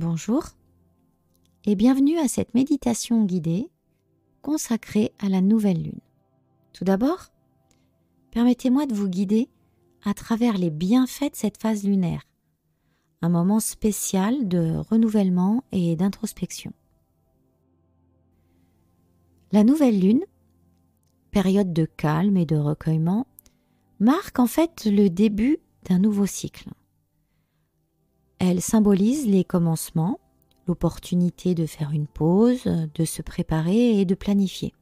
Bonjour et bienvenue à cette méditation guidée consacrée à la nouvelle lune. Tout d'abord, permettez-moi de vous guider à travers les bienfaits de cette phase lunaire, un moment spécial de renouvellement et d'introspection. La nouvelle lune, période de calme et de recueillement, marque en fait le début d'un nouveau cycle. Elle symbolise les commencements, l'opportunité de faire une pause, de se préparer et de planifier.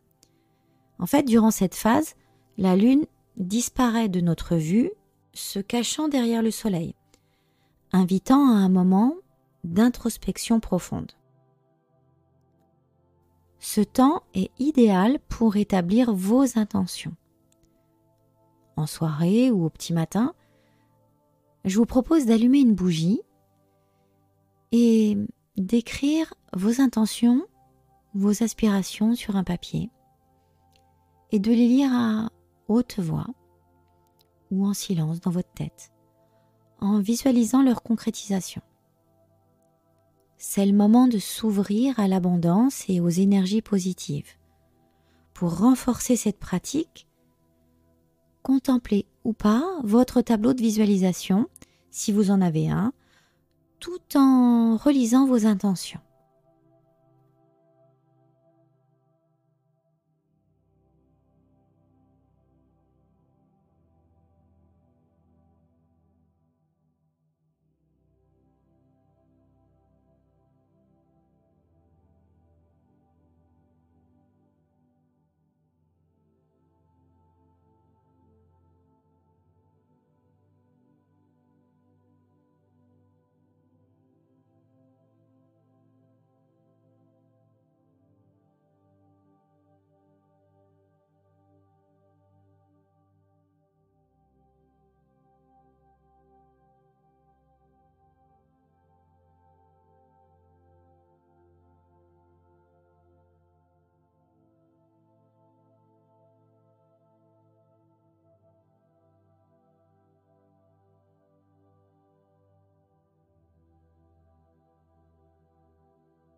En fait, durant cette phase, la Lune disparaît de notre vue, se cachant derrière le Soleil, invitant à un moment d'introspection profonde. Ce temps est idéal pour établir vos intentions. En soirée ou au petit matin, je vous propose d'allumer une bougie et d'écrire vos intentions, vos aspirations sur un papier et de les lire à haute voix ou en silence dans votre tête en visualisant leur concrétisation. C'est le moment de s'ouvrir à l'abondance et aux énergies positives. Pour renforcer cette pratique, contemplez ou pas votre tableau de visualisation, si vous en avez un, tout en relisant vos intentions.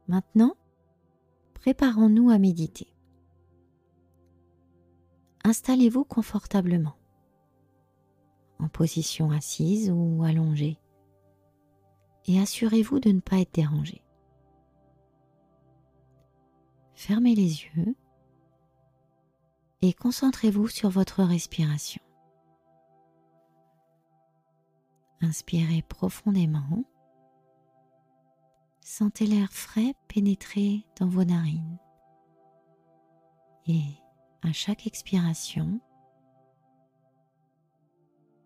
Maintenant, préparons-nous à méditer. Installez-vous confortablement, en position assise ou allongée, et assurez-vous de ne pas être dérangé. Fermez les yeux et concentrez-vous sur votre respiration. Inspirez profondément Sentez l'air frais pénétrer dans vos narines. Et à chaque expiration,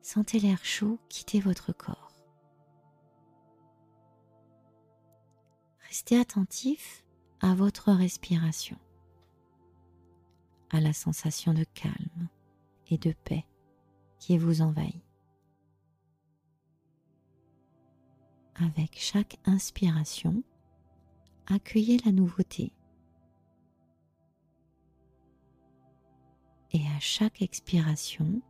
sentez l'air chaud quitter votre corps. Restez attentif à votre respiration, à la sensation de calme et de paix qui vous envahit. Avec chaque inspiration, accueillez la nouveauté. Et à chaque expiration,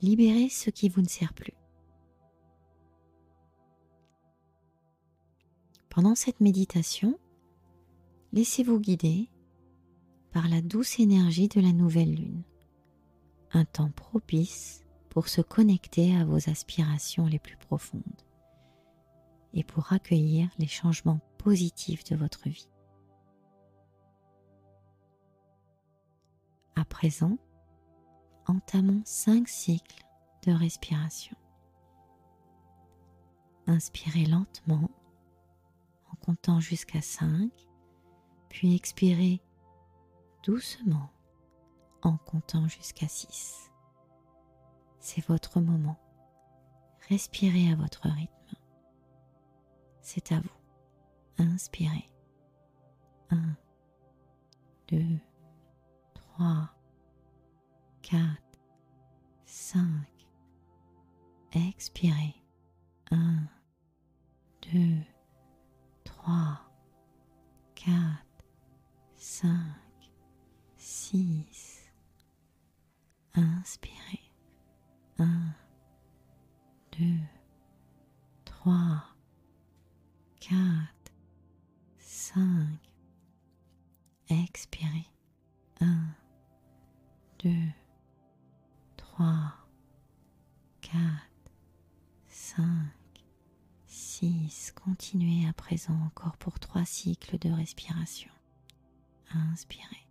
libérez ce qui vous ne sert plus. Pendant cette méditation, laissez-vous guider par la douce énergie de la nouvelle lune, un temps propice pour se connecter à vos aspirations les plus profondes et pour accueillir les changements positifs de votre vie. À présent, entamons cinq cycles de respiration. Inspirez lentement en comptant jusqu'à 5, puis expirez doucement en comptant jusqu'à 6. C'est votre moment. Respirez à votre rythme c'est à vous. Inspirez. 1, 2, 3, 4, 5. Expirez. 1, 2, 3, 4, 5, 6. Inspirez. 1, cycles de respiration. Inspirez.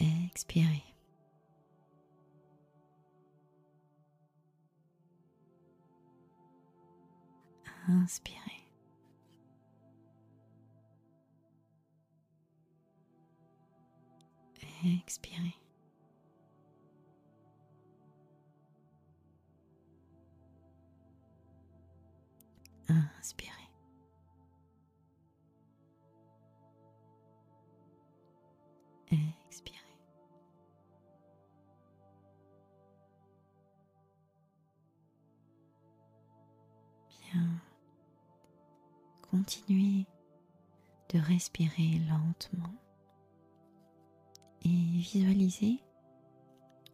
Expirez. Inspirez. Expirez. Inspirez. Expirez. Bien. Continuez de respirer lentement et visualisez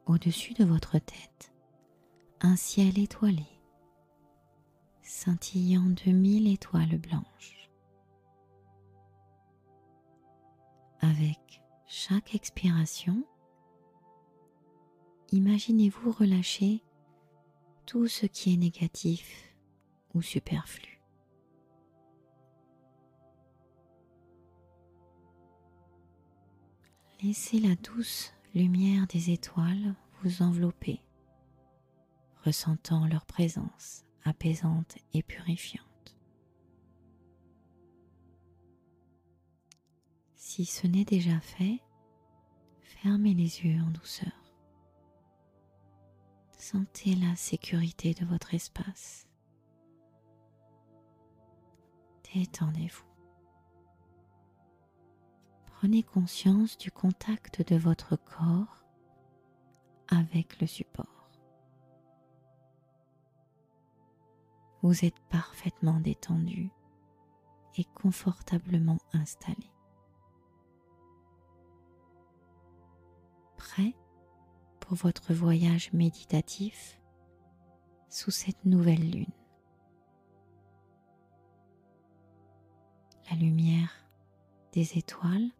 au-dessus de votre tête un ciel étoilé scintillant de mille étoiles blanches. Avec chaque expiration, imaginez-vous relâcher tout ce qui est négatif ou superflu. Laissez la douce lumière des étoiles vous envelopper, ressentant leur présence apaisante et purifiante. Si ce n'est déjà fait, fermez les yeux en douceur. Sentez la sécurité de votre espace. Détendez-vous. Prenez conscience du contact de votre corps avec le support. Vous êtes parfaitement détendu et confortablement installé. Prêt pour votre voyage méditatif sous cette nouvelle lune. La lumière des étoiles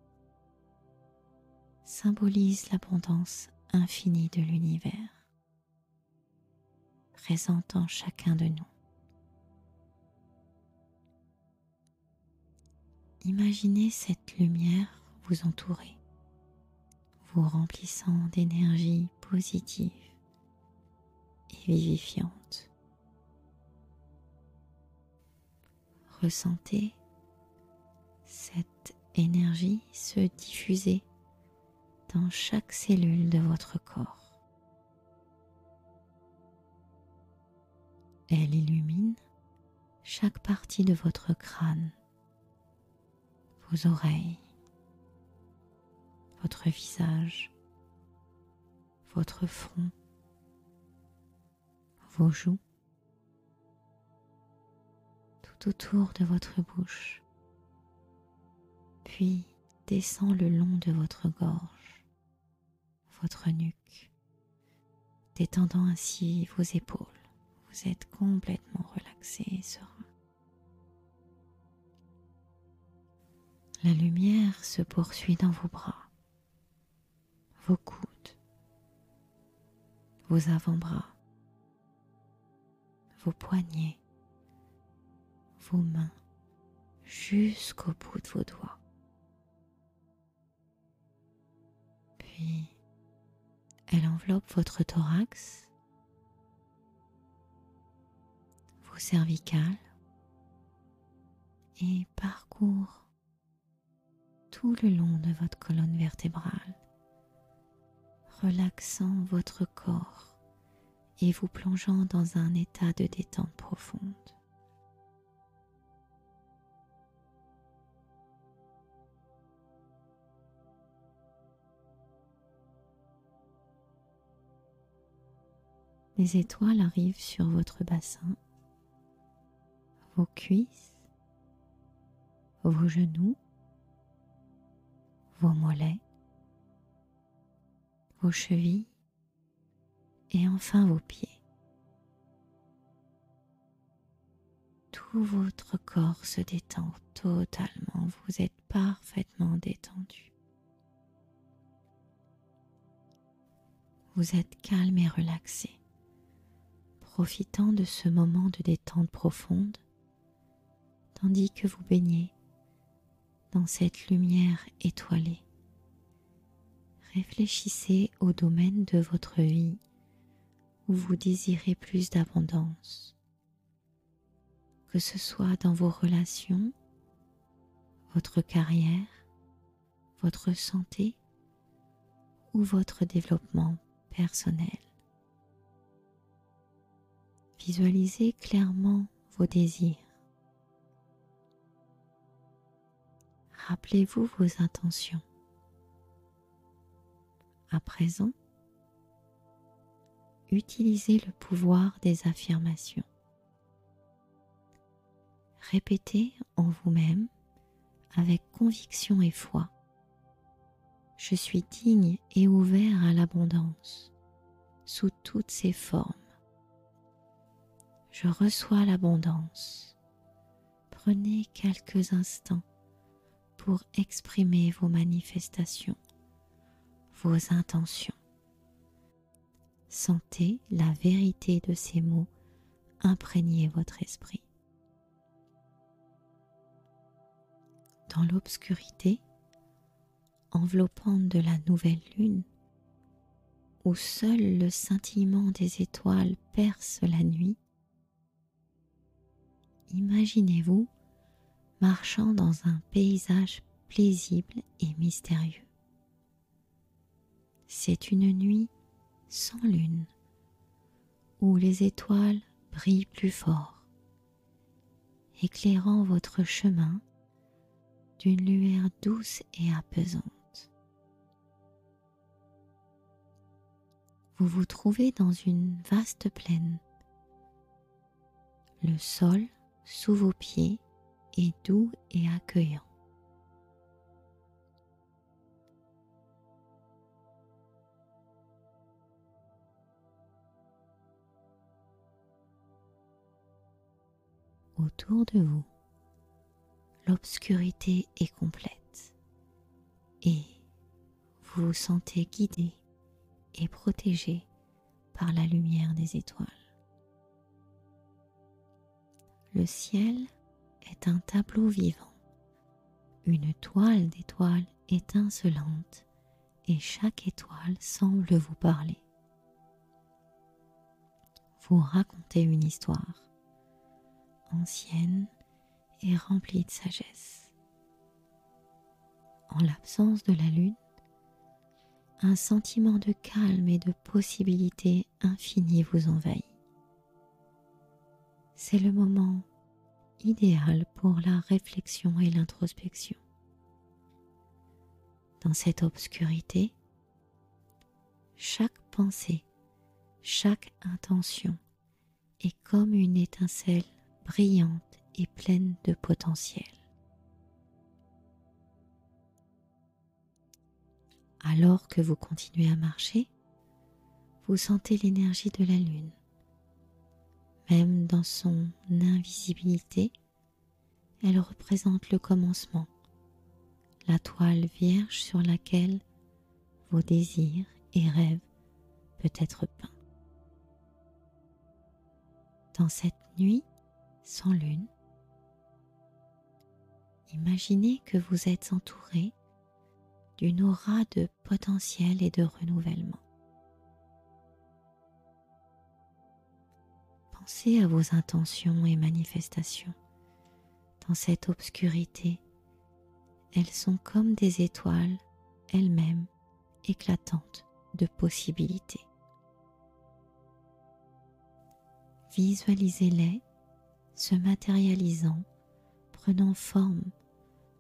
symbolise l'abondance infinie de l'univers, présente en chacun de nous. Imaginez cette lumière vous entourer, vous remplissant d'énergie positive et vivifiante. Ressentez cette énergie se diffuser dans chaque cellule de votre corps. Elle illumine chaque partie de votre crâne vos oreilles, votre visage, votre front, vos joues, tout autour de votre bouche, puis descend le long de votre gorge, votre nuque, détendant ainsi vos épaules. Vous êtes complètement relaxé et serein. La lumière se poursuit dans vos bras, vos coudes, vos avant-bras, vos poignets, vos mains, jusqu'au bout de vos doigts. Puis, elle enveloppe votre thorax, vos cervicales. Et parcourt tout le long de votre colonne vertébrale, relaxant votre corps et vous plongeant dans un état de détente profonde. Les étoiles arrivent sur votre bassin, vos cuisses, vos genoux, vos mollets, vos chevilles et enfin vos pieds. Tout votre corps se détend totalement, vous êtes parfaitement détendu. Vous êtes calme et relaxé, profitant de ce moment de détente profonde, tandis que vous baignez dans cette lumière étoilée. Réfléchissez au domaine de votre vie où vous désirez plus d'abondance, que ce soit dans vos relations, votre carrière, votre santé ou votre développement personnel. Visualisez clairement vos désirs. Rappelez-vous vos intentions. À présent, utilisez le pouvoir des affirmations. Répétez en vous-même avec conviction et foi. Je suis digne et ouvert à l'abondance sous toutes ses formes. Je reçois l'abondance. Prenez quelques instants pour exprimer vos manifestations, vos intentions. Sentez la vérité de ces mots imprégner votre esprit. Dans l'obscurité enveloppante de la nouvelle lune, où seul le scintillement des étoiles perce la nuit, imaginez-vous marchant dans un paysage paisible et mystérieux. C'est une nuit sans lune, où les étoiles brillent plus fort, éclairant votre chemin d'une lueur douce et apaisante. Vous vous trouvez dans une vaste plaine. Le sol sous vos pieds est doux et accueillant. Autour de vous, l'obscurité est complète et vous vous sentez guidé et protégé par la lumière des étoiles. Le ciel est un tableau vivant, une toile d'étoiles étincelantes et chaque étoile semble vous parler. Vous racontez une histoire ancienne et remplie de sagesse. En l'absence de la lune, un sentiment de calme et de possibilité infinie vous envahit. C'est le moment idéal pour la réflexion et l'introspection. Dans cette obscurité, chaque pensée, chaque intention est comme une étincelle brillante et pleine de potentiel. Alors que vous continuez à marcher, vous sentez l'énergie de la lune. Même dans son invisibilité, elle représente le commencement, la toile vierge sur laquelle vos désirs et rêves peuvent être peints. Dans cette nuit sans lune, imaginez que vous êtes entouré d'une aura de potentiel et de renouvellement. Pensez à vos intentions et manifestations. Dans cette obscurité, elles sont comme des étoiles elles-mêmes éclatantes de possibilités. Visualisez-les se matérialisant, prenant forme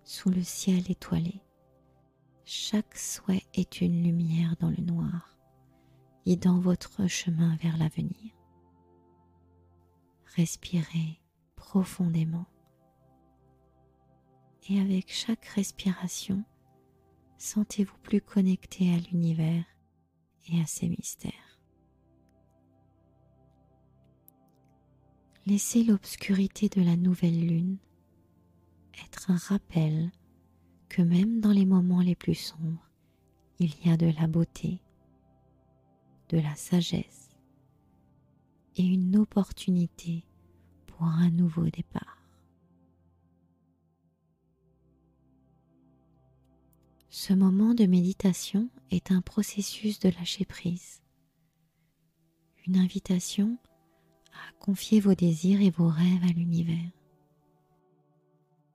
sous le ciel étoilé. Chaque souhait est une lumière dans le noir, guidant votre chemin vers l'avenir. Respirez profondément et avec chaque respiration, sentez-vous plus connecté à l'univers et à ses mystères. Laissez l'obscurité de la nouvelle lune être un rappel que même dans les moments les plus sombres, il y a de la beauté, de la sagesse et une opportunité pour un nouveau départ. Ce moment de méditation est un processus de lâcher prise, une invitation à confier vos désirs et vos rêves à l'univers.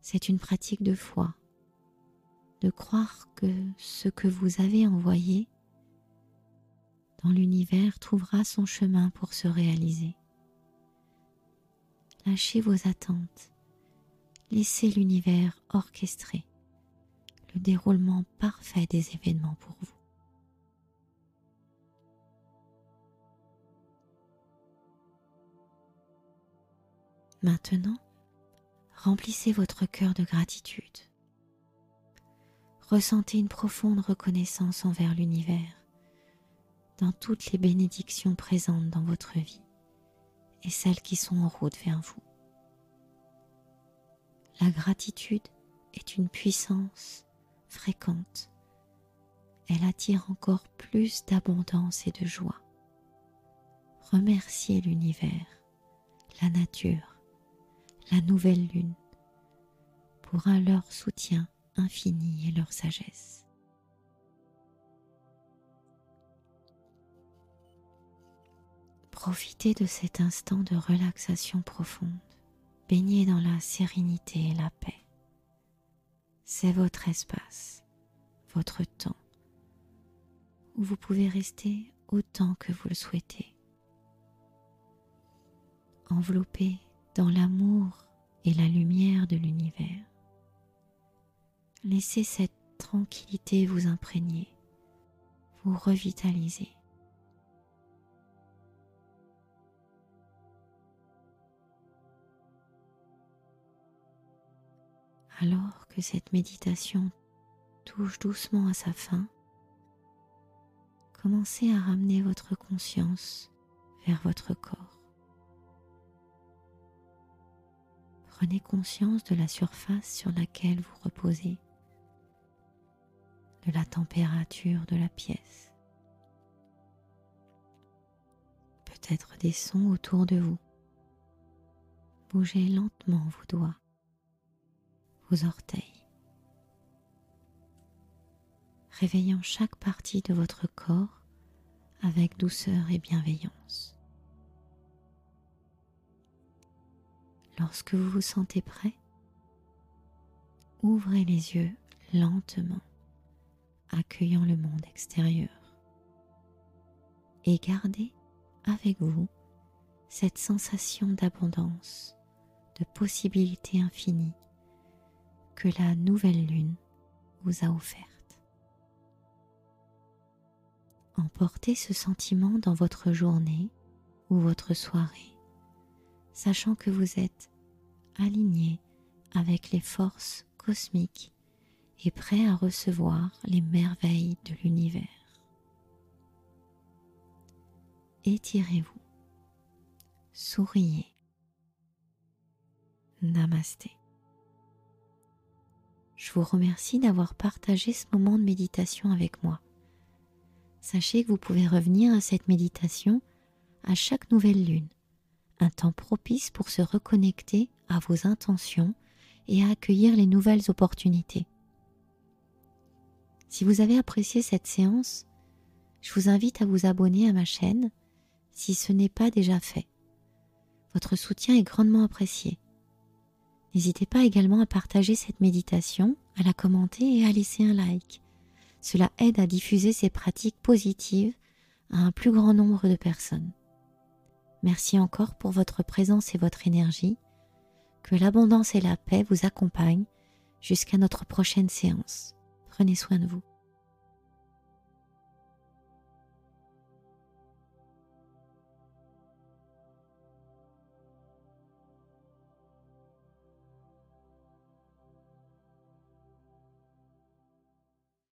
C'est une pratique de foi, de croire que ce que vous avez envoyé dans l'univers trouvera son chemin pour se réaliser. Lâchez vos attentes, laissez l'univers orchestrer le déroulement parfait des événements pour vous. Maintenant, remplissez votre cœur de gratitude. Ressentez une profonde reconnaissance envers l'univers dans toutes les bénédictions présentes dans votre vie et celles qui sont en route vers vous. La gratitude est une puissance fréquente. Elle attire encore plus d'abondance et de joie. Remerciez l'univers, la nature, la nouvelle lune pour un leur soutien infini et leur sagesse. Profitez de cet instant de relaxation profonde, baignez dans la sérénité et la paix. C'est votre espace, votre temps, où vous pouvez rester autant que vous le souhaitez. Enveloppé dans l'amour et la lumière de l'univers. Laissez cette tranquillité vous imprégner, vous revitaliser. Alors que cette méditation touche doucement à sa fin, commencez à ramener votre conscience vers votre corps. Prenez conscience de la surface sur laquelle vous reposez, de la température de la pièce, peut-être des sons autour de vous. Bougez lentement vos doigts vos orteils, réveillant chaque partie de votre corps avec douceur et bienveillance. Lorsque vous vous sentez prêt, ouvrez les yeux lentement, accueillant le monde extérieur. Et gardez avec vous cette sensation d'abondance, de possibilités infinies que la nouvelle lune vous a offerte. Emportez ce sentiment dans votre journée ou votre soirée, sachant que vous êtes aligné avec les forces cosmiques et prêt à recevoir les merveilles de l'univers. Étirez-vous, souriez. Namasté. Je vous remercie d'avoir partagé ce moment de méditation avec moi. Sachez que vous pouvez revenir à cette méditation à chaque nouvelle lune, un temps propice pour se reconnecter à vos intentions et à accueillir les nouvelles opportunités. Si vous avez apprécié cette séance, je vous invite à vous abonner à ma chaîne si ce n'est pas déjà fait. Votre soutien est grandement apprécié. N'hésitez pas également à partager cette méditation, à la commenter et à laisser un like. Cela aide à diffuser ces pratiques positives à un plus grand nombre de personnes. Merci encore pour votre présence et votre énergie. Que l'abondance et la paix vous accompagnent jusqu'à notre prochaine séance. Prenez soin de vous.